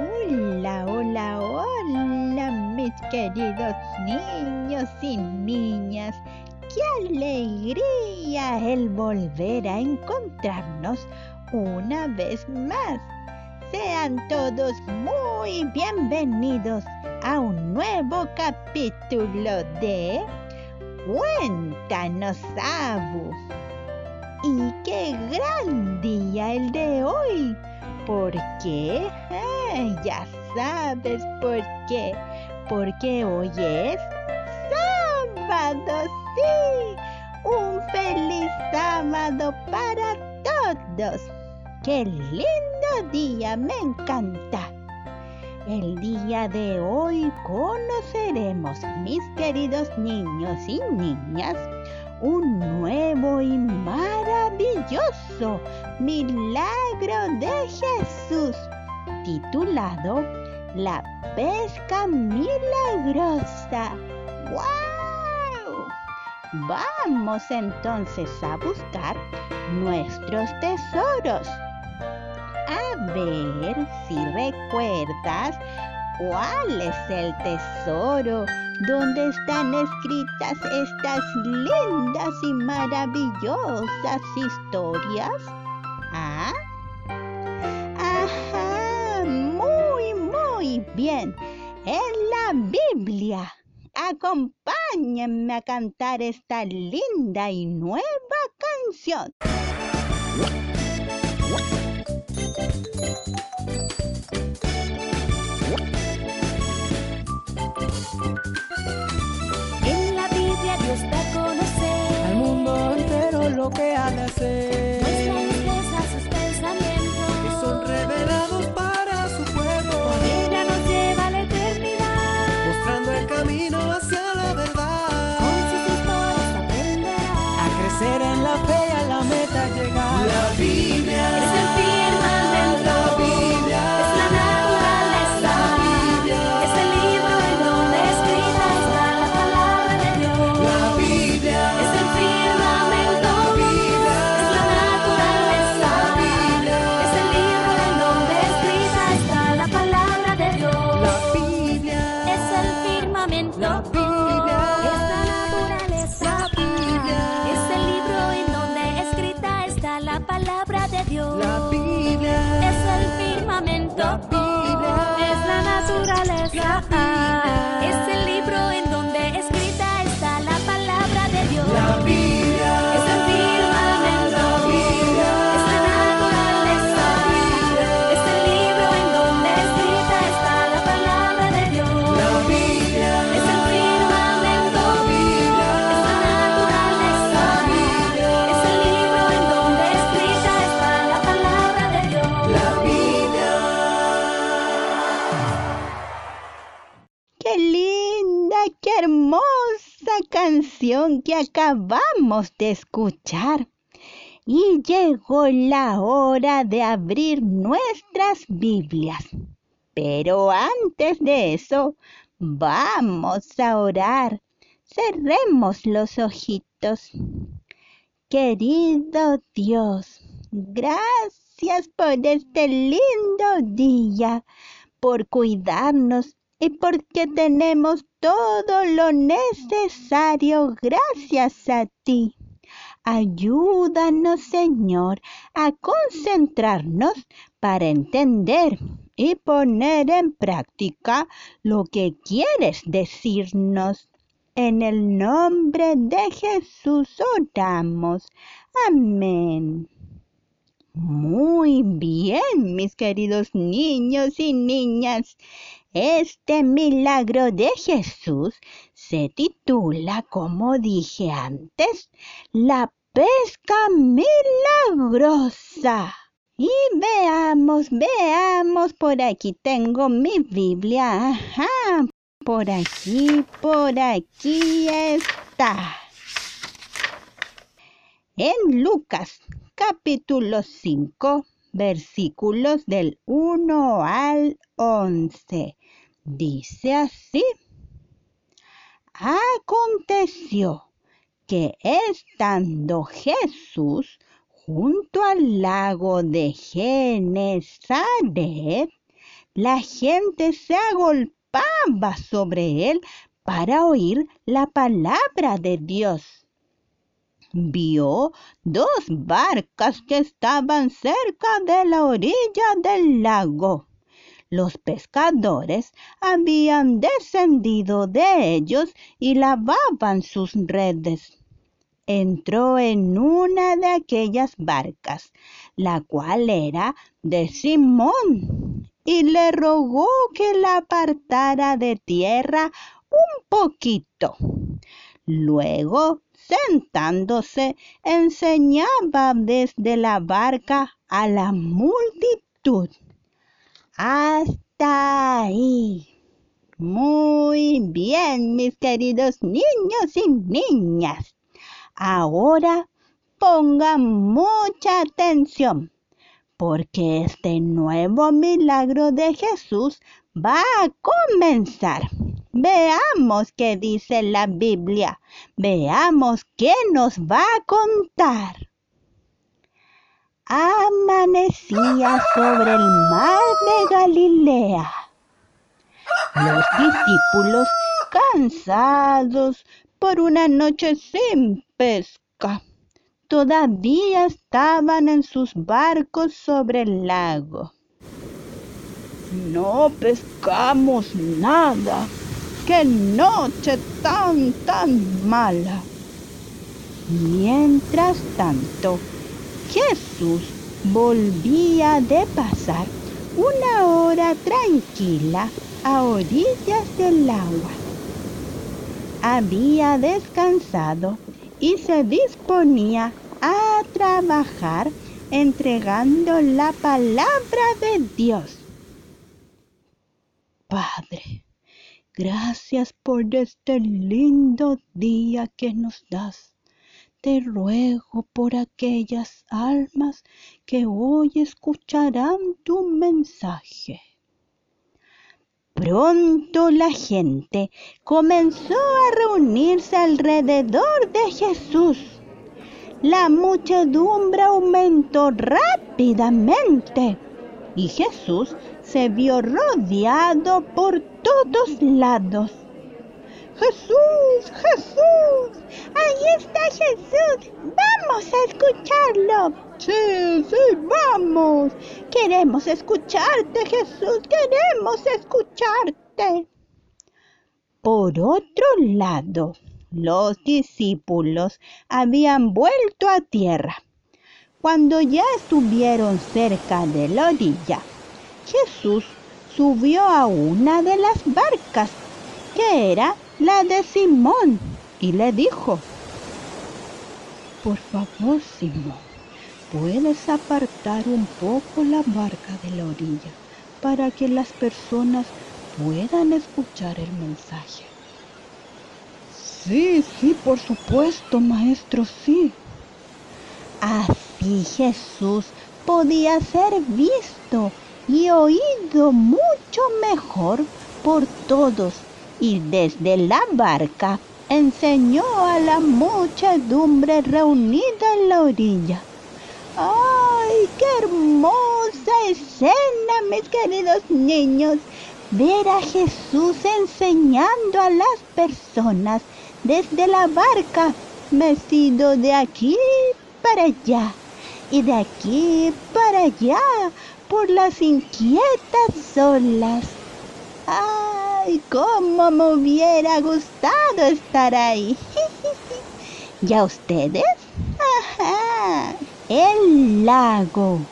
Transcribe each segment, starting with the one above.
Hola, hola, hola, mis queridos niños y niñas. Qué alegría el volver a encontrarnos una vez más. Sean todos muy bienvenidos a un nuevo capítulo de Cuéntanos, Abu. Y qué gran día el de hoy. ¿Por qué? Ah, ya sabes por qué. Porque hoy es sábado, sí. Un feliz sábado para todos. Qué lindo día, me encanta. El día de hoy conoceremos, mis queridos niños y niñas, un nuevo y maravilloso milagro de Jesús, titulado La pesca milagrosa. ¡Wow! Vamos entonces a buscar nuestros tesoros. A ver si recuerdas cuál es el tesoro donde están escritas estas lindas y maravillosas historias. Bien. En la Biblia. Acompáñenme a cantar esta linda y nueva canción. En la Biblia Dios da a conocer al mundo entero lo que ha de hacer. Que acabamos de escuchar! Y llegó la hora de abrir nuestras Biblias. Pero antes de eso, vamos a orar. Cerremos los ojitos. Querido Dios, gracias por este lindo día, por cuidarnos y porque tenemos todo lo necesario gracias a ti. Ayúdanos, Señor, a concentrarnos para entender y poner en práctica lo que quieres decirnos. En el nombre de Jesús oramos. Amén. Muy bien, mis queridos niños y niñas. Este milagro de Jesús se titula, como dije antes, La pesca milagrosa. Y veamos, veamos, por aquí tengo mi Biblia. Ajá, por aquí, por aquí está. En Lucas capítulo 5, versículos del 1 al 11. Dice así. Aconteció que estando Jesús junto al lago de Genezaret, La gente se agolpaba sobre él para oír la palabra de Dios. Vio dos barcas que estaban cerca de la orilla del lago. Los pescadores habían descendido de ellos y lavaban sus redes. Entró en una de aquellas barcas, la cual era de Simón, y le rogó que la apartara de tierra un poquito. Luego, sentándose, enseñaba desde la barca a la multitud. Hasta ahí. Muy bien, mis queridos niños y niñas. Ahora pongan mucha atención, porque este nuevo milagro de Jesús va a comenzar. Veamos qué dice la Biblia. Veamos qué nos va a contar. Amanecía sobre el mar de Galilea. Los discípulos, cansados por una noche sin pesca, todavía estaban en sus barcos sobre el lago. No pescamos nada. ¡Qué noche tan, tan mala! Mientras tanto, Jesús volvía de pasar una hora tranquila a orillas del agua. Había descansado y se disponía a trabajar entregando la palabra de Dios. Padre, gracias por este lindo día que nos das. Te ruego por aquellas almas que hoy escucharán tu mensaje. Pronto la gente comenzó a reunirse alrededor de Jesús. La muchedumbre aumentó rápidamente y Jesús se vio rodeado por todos lados. Jesús, Jesús, ahí está Jesús, vamos a escucharlo. Sí, sí, vamos. Queremos escucharte, Jesús, queremos escucharte. Por otro lado, los discípulos habían vuelto a tierra. Cuando ya estuvieron cerca de la orilla, Jesús subió a una de las barcas, que era la de Simón, y le dijo, Por favor, Simón, ¿puedes apartar un poco la barca de la orilla para que las personas puedan escuchar el mensaje? Sí, sí, por supuesto, maestro, sí. Así Jesús podía ser visto y oído mucho mejor por todos y desde la barca enseñó a la muchedumbre reunida en la orilla. ¡Ay, qué hermosa escena, mis queridos niños! Ver a Jesús enseñando a las personas desde la barca, metido de aquí para allá y de aquí para allá por las inquietas olas. ¡Ay, cómo me hubiera gustado estar ahí! ¿Y a ustedes? ¡Ajá! El lago,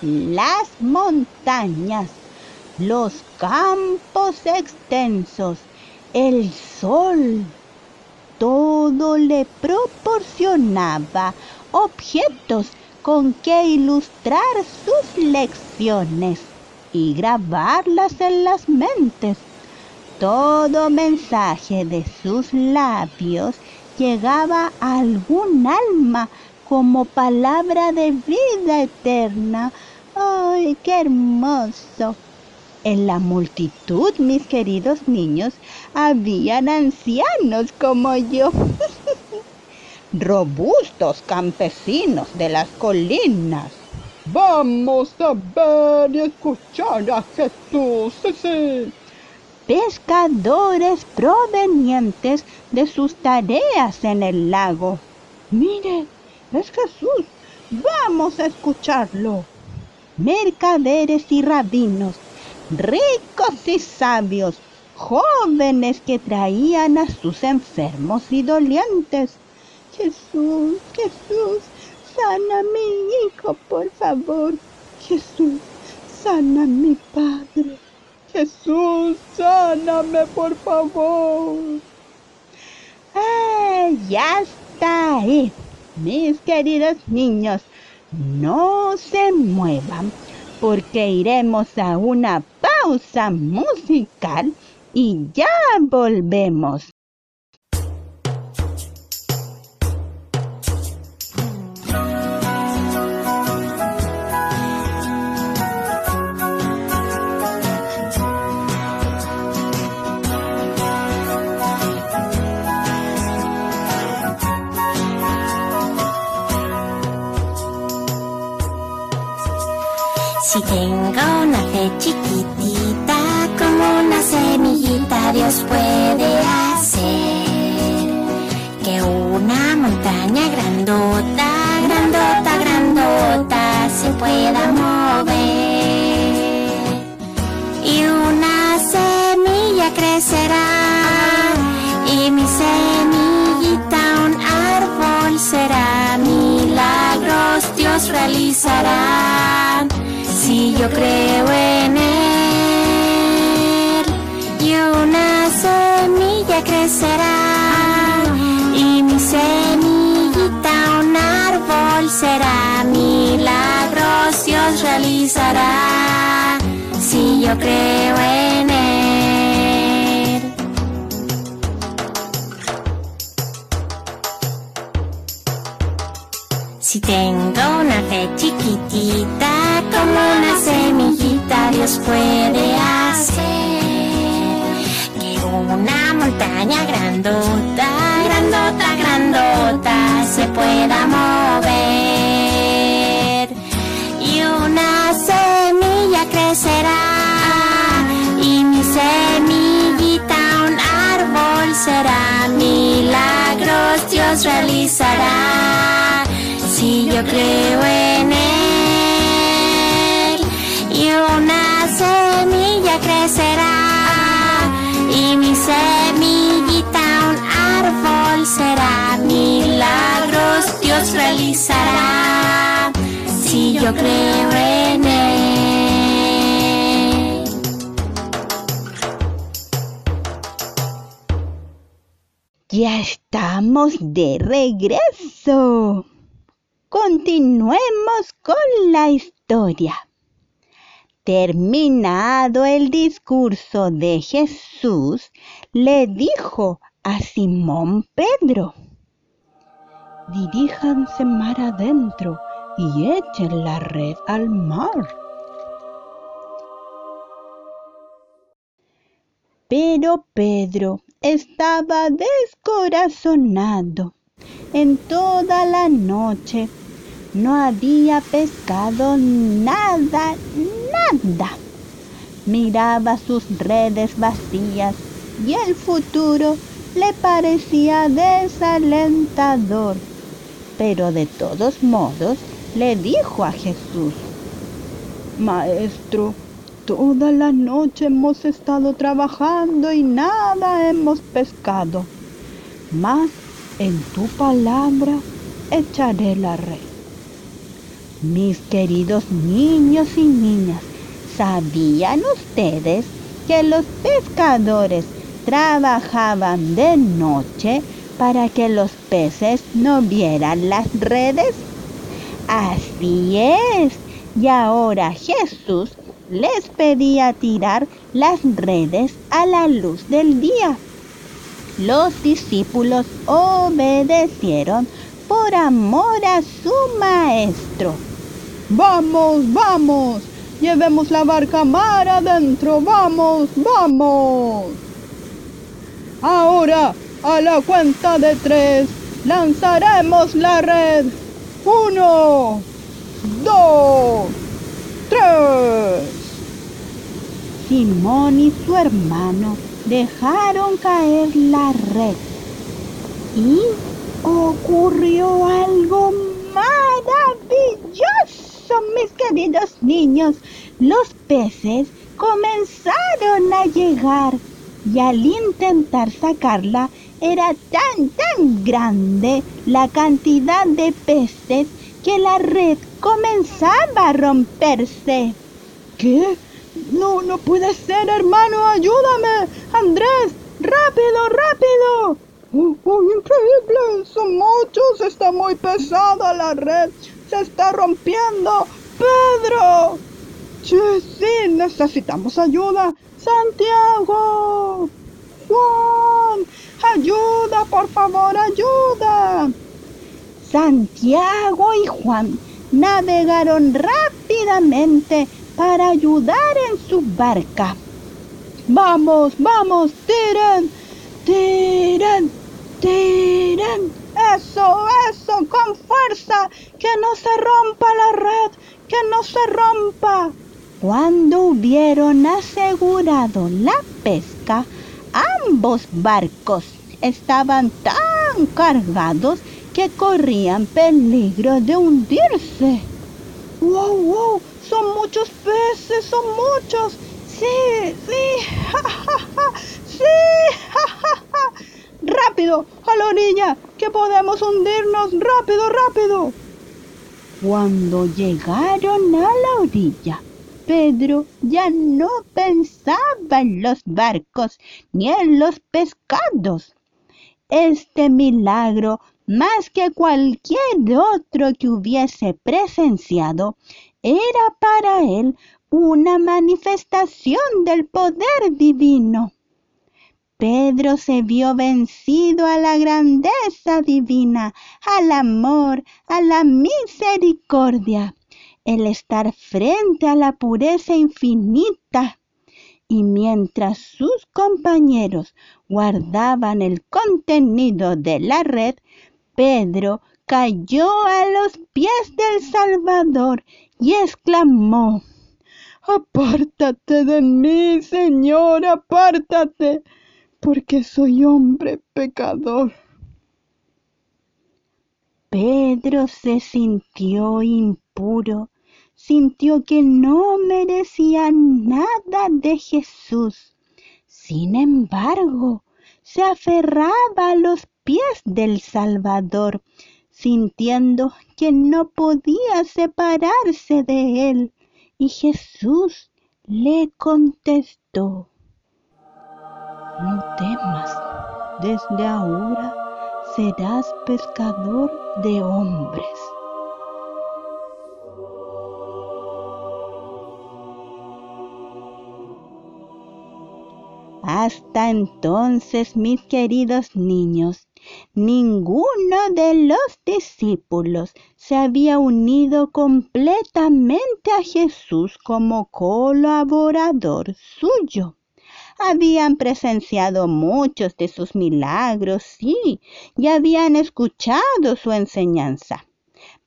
las montañas, los campos extensos, el sol, todo le proporcionaba objetos con que ilustrar sus lecciones y grabarlas en las mentes. Todo mensaje de sus labios llegaba a algún alma como palabra de vida eterna. ¡Ay, qué hermoso! En la multitud, mis queridos niños, habían ancianos como yo. robustos campesinos de las colinas, Vamos a ver y escuchar a Jesús. Sí, sí. pescadores provenientes de sus tareas en el lago. Mire, es Jesús. Vamos a escucharlo. Mercaderes y rabinos, ricos y sabios, jóvenes que traían a sus enfermos y dolientes. Jesús, Jesús, sana a mi hijo, por favor. Jesús, sana mi padre. Jesús, sáname, por favor. ¡Ah, ya está ahí! Mis queridos niños, no se muevan porque iremos a una pausa musical y ya volvemos. Milagros Dios realizará si yo creo en él y una semilla crecerá y mi semillita un árbol será. Milagros Dios realizará si yo creo en él. Si tengo una fe chiquitita como una semillita, Dios puede hacer que una montaña grandota, grandota, grandota se pueda mover y una semilla crecerá y mi semillita un árbol será. Milagros Dios realizará si yo creo en él y una semilla crecerá y mi semillita un árbol será. Milagros Dios realizará si yo creo en él. Ya estamos de regreso. Continuemos con la historia. Terminado el discurso de Jesús, le dijo a Simón Pedro, diríjanse mar adentro y echen la red al mar. Pero Pedro estaba descorazonado. En toda la noche no había pescado nada, nada. Miraba sus redes vacías y el futuro le parecía desalentador. Pero de todos modos le dijo a Jesús, Maestro, toda la noche hemos estado trabajando y nada hemos pescado. Mas en tu palabra echaré la red. Mis queridos niños y niñas, ¿sabían ustedes que los pescadores trabajaban de noche para que los peces no vieran las redes? Así es. Y ahora Jesús les pedía tirar las redes a la luz del día. Los discípulos obedecieron por amor a su maestro. Vamos, vamos, llevemos la barca mar adentro, vamos, vamos. Ahora, a la cuenta de tres, lanzaremos la red. Uno, dos, tres. Simón y su hermano dejaron caer la red y ocurrió algo maravilloso, mis queridos niños. Los peces comenzaron a llegar y al intentar sacarla era tan, tan grande la cantidad de peces que la red comenzaba a romperse. ¿Qué? No, no puede ser, hermano, ayúdame. Andrés, rápido, rápido. Oh, oh, increíble, son muchos, está muy pesada la red, se está rompiendo. Pedro. Sí, sí, necesitamos ayuda. Santiago. Juan, ayuda, por favor, ayuda. Santiago y Juan navegaron rápidamente para ayudar en su barca. Vamos, vamos, tiren, tiren, tiren. Eso, eso, con fuerza, que no se rompa la red, que no se rompa. Cuando hubieron asegurado la pesca, ambos barcos estaban tan cargados que corrían peligro de hundirse. ¡Wow, wow! Son muchos peces, son muchos. Sí, sí, ja, ja, ja, sí. Rápido, a la orilla, que podemos hundirnos. Rápido, rápido. Cuando llegaron a la orilla, Pedro ya no pensaba en los barcos ni en los pescados. Este milagro, más que cualquier otro que hubiese presenciado, era para él una manifestación del poder divino. Pedro se vio vencido a la grandeza divina, al amor, a la misericordia, el estar frente a la pureza infinita. Y mientras sus compañeros guardaban el contenido de la red, Pedro cayó a los pies del Salvador y exclamó, Apártate de mí, Señor, apártate, porque soy hombre pecador. Pedro se sintió impuro, sintió que no merecía nada de Jesús. Sin embargo, se aferraba a los pies del Salvador, sintiendo que no podía separarse de él. Y Jesús le contestó, no temas, desde ahora serás pescador de hombres. Hasta entonces, mis queridos niños, ninguno de los discípulos se había unido completamente a Jesús como colaborador suyo. Habían presenciado muchos de sus milagros, sí, y habían escuchado su enseñanza,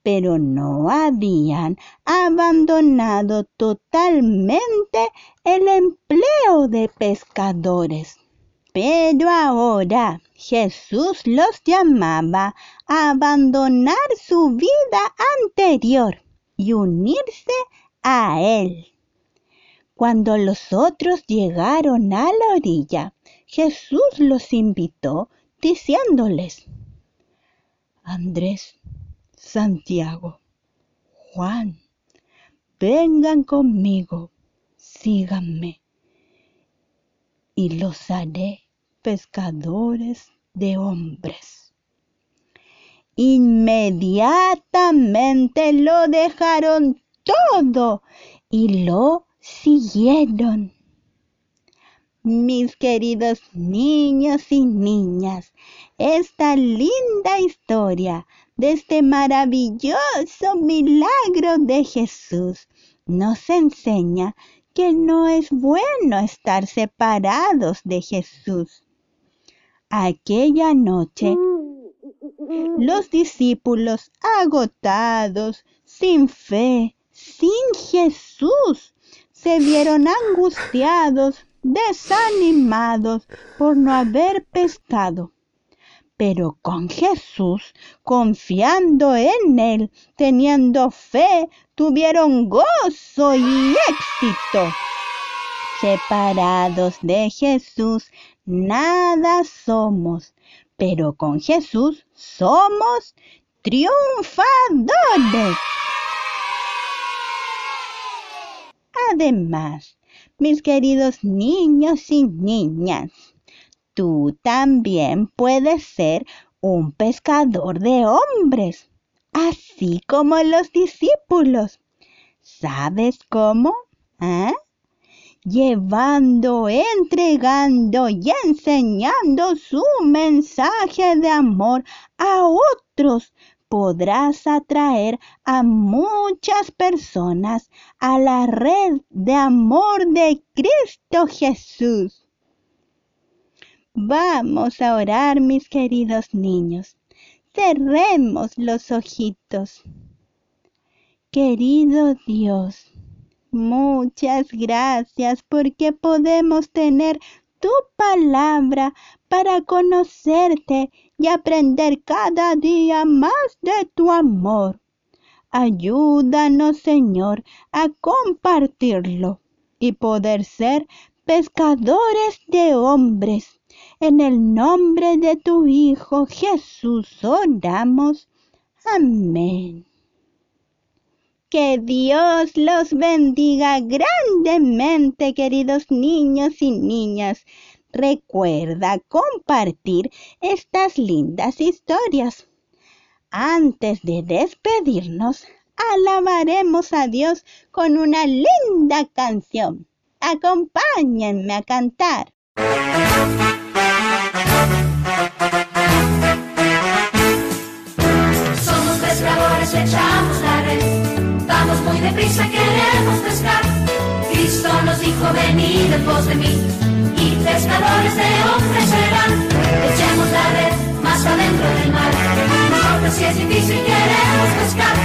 pero no habían abandonado totalmente el empleo de pescadores. Pero ahora Jesús los llamaba a abandonar su vida anterior y unirse a Él. Cuando los otros llegaron a la orilla, Jesús los invitó diciéndoles, Andrés, Santiago, Juan, vengan conmigo, síganme, y los haré pescadores de hombres. Inmediatamente lo dejaron todo y lo siguieron. Mis queridos niños y niñas, esta linda historia de este maravilloso milagro de Jesús nos enseña que no es bueno estar separados de Jesús. Aquella noche, los discípulos, agotados, sin fe, sin Jesús, se vieron angustiados, desanimados por no haber pescado. Pero con Jesús, confiando en Él, teniendo fe, tuvieron gozo y éxito. Separados de Jesús, nada somos, pero con Jesús somos triunfadores. Además, mis queridos niños y niñas, tú también puedes ser un pescador de hombres, así como los discípulos. ¿Sabes cómo? ¿Eh? Llevando, entregando y enseñando su mensaje de amor a otros podrás atraer a muchas personas a la red de amor de Cristo Jesús. Vamos a orar, mis queridos niños. Cerremos los ojitos. Querido Dios, muchas gracias porque podemos tener tu palabra para conocerte y aprender cada día más de tu amor. Ayúdanos, Señor, a compartirlo y poder ser pescadores de hombres. En el nombre de tu Hijo Jesús oramos. Amén. Que Dios los bendiga grandemente, queridos niños y niñas. Recuerda compartir estas lindas historias. Antes de despedirnos, alabaremos a Dios con una linda canción. Acompáñenme a cantar. Somos pescadores. Muy deprisa, queremos pescar. Cristo nos dijo, venid en de mí. Y pescadores de hombres serán. Echemos la red más adentro del mar. No si es difícil, queremos pescar.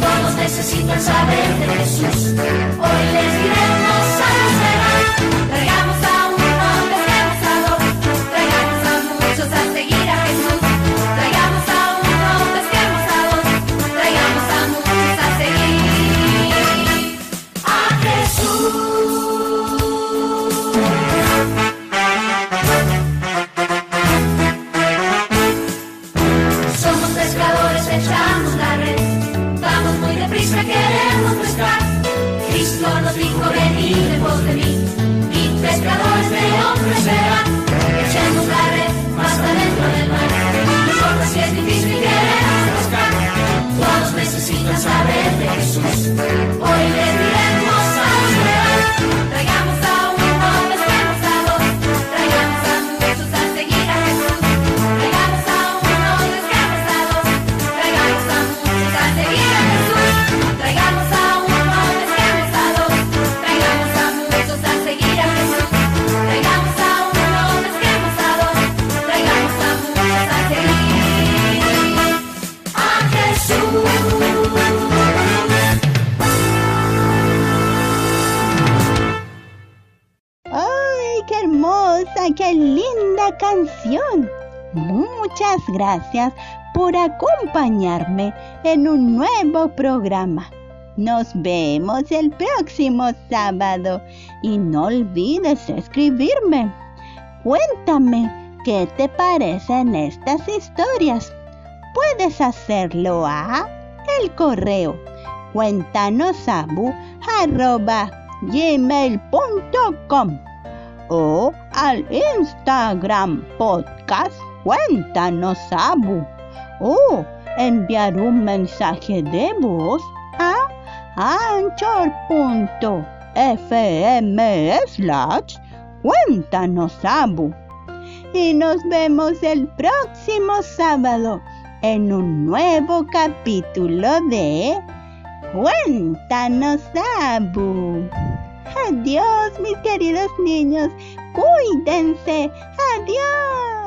Todos necesitan saber de Jesús. Hoy les diremos, sanos serán. Gracias por acompañarme en un nuevo programa. Nos vemos el próximo sábado y no olvides escribirme. Cuéntame qué te parecen estas historias. Puedes hacerlo a el correo cuéntanosabu arroba gmail.com o al Instagram podcast Cuéntanos Abu o enviar un mensaje de voz a anchor.fm slash Cuéntanos Abu y nos vemos el próximo sábado en un nuevo capítulo de Cuéntanos Abu. Adiós, mis queridos niños. Cuídense. Adiós.